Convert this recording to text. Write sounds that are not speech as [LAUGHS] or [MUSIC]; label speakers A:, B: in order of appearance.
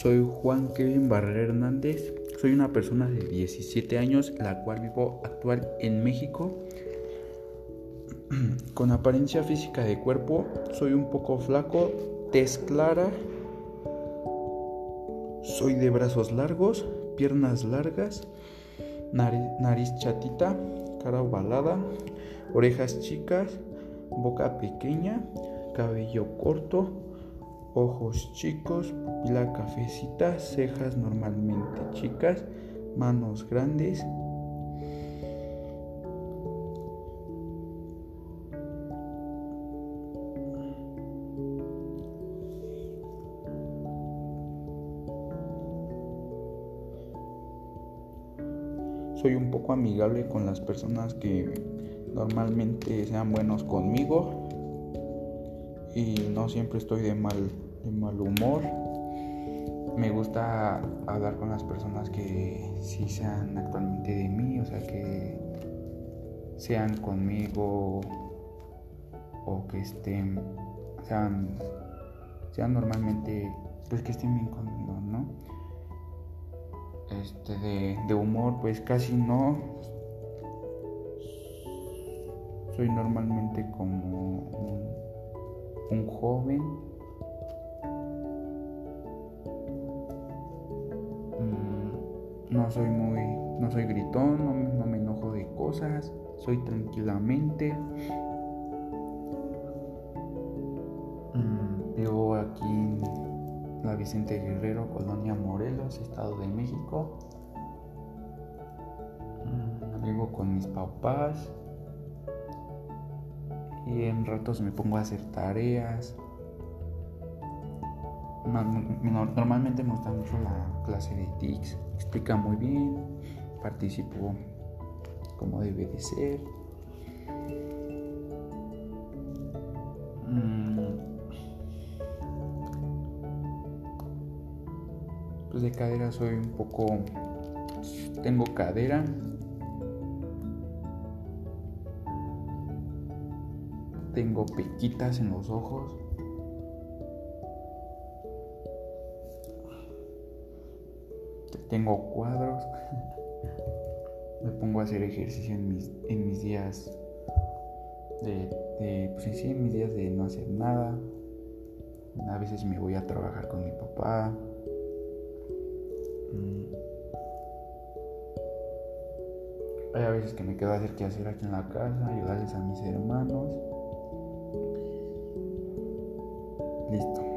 A: Soy Juan Kevin Barrera Hernández. Soy una persona de 17 años, la cual vivo actual en México. [CLEARS THROAT] Con apariencia física de cuerpo, soy un poco flaco, tez clara. Soy de brazos largos, piernas largas, nariz, nariz chatita, cara ovalada, orejas chicas, boca pequeña, cabello corto, ojos chicos, pupila cafecita, cejas normalmente chicas, manos grandes. Soy un poco amigable con las personas que normalmente sean buenos conmigo y no siempre estoy de mal, de mal humor. Me gusta hablar con las personas que sí sean actualmente de mí, o sea, que sean conmigo o que estén, sean, sean normalmente, pues que estén bien conmigo, ¿no? Este, de, de humor, pues casi no. Soy normalmente como un un joven no soy muy no soy gritón no, me enojo de cosas soy tranquilamente. Mm, vivo aquí en la Vicente Guerrero colonia Morelos estado de México. Mm, vivo con mis papás. Y en ratos me pongo a hacer tareas. Normalmente me gusta mucho la clase de TICS, explica muy bien, participo como debe de ser. Mm. Pues de cadera soy un poco... Tengo cadera, tengo pequitas en los ojos. Tengo cuadros. [LAUGHS] Me pongo a hacer ejercicio en mis, en mis días de, pues sí, en mis días de no hacer nada. A veces me voy a trabajar con mi papá. Mm. Hay a veces que me quedo a hacer qué hacer aquí en la casa, ayudarles a mis hermanos. Listo.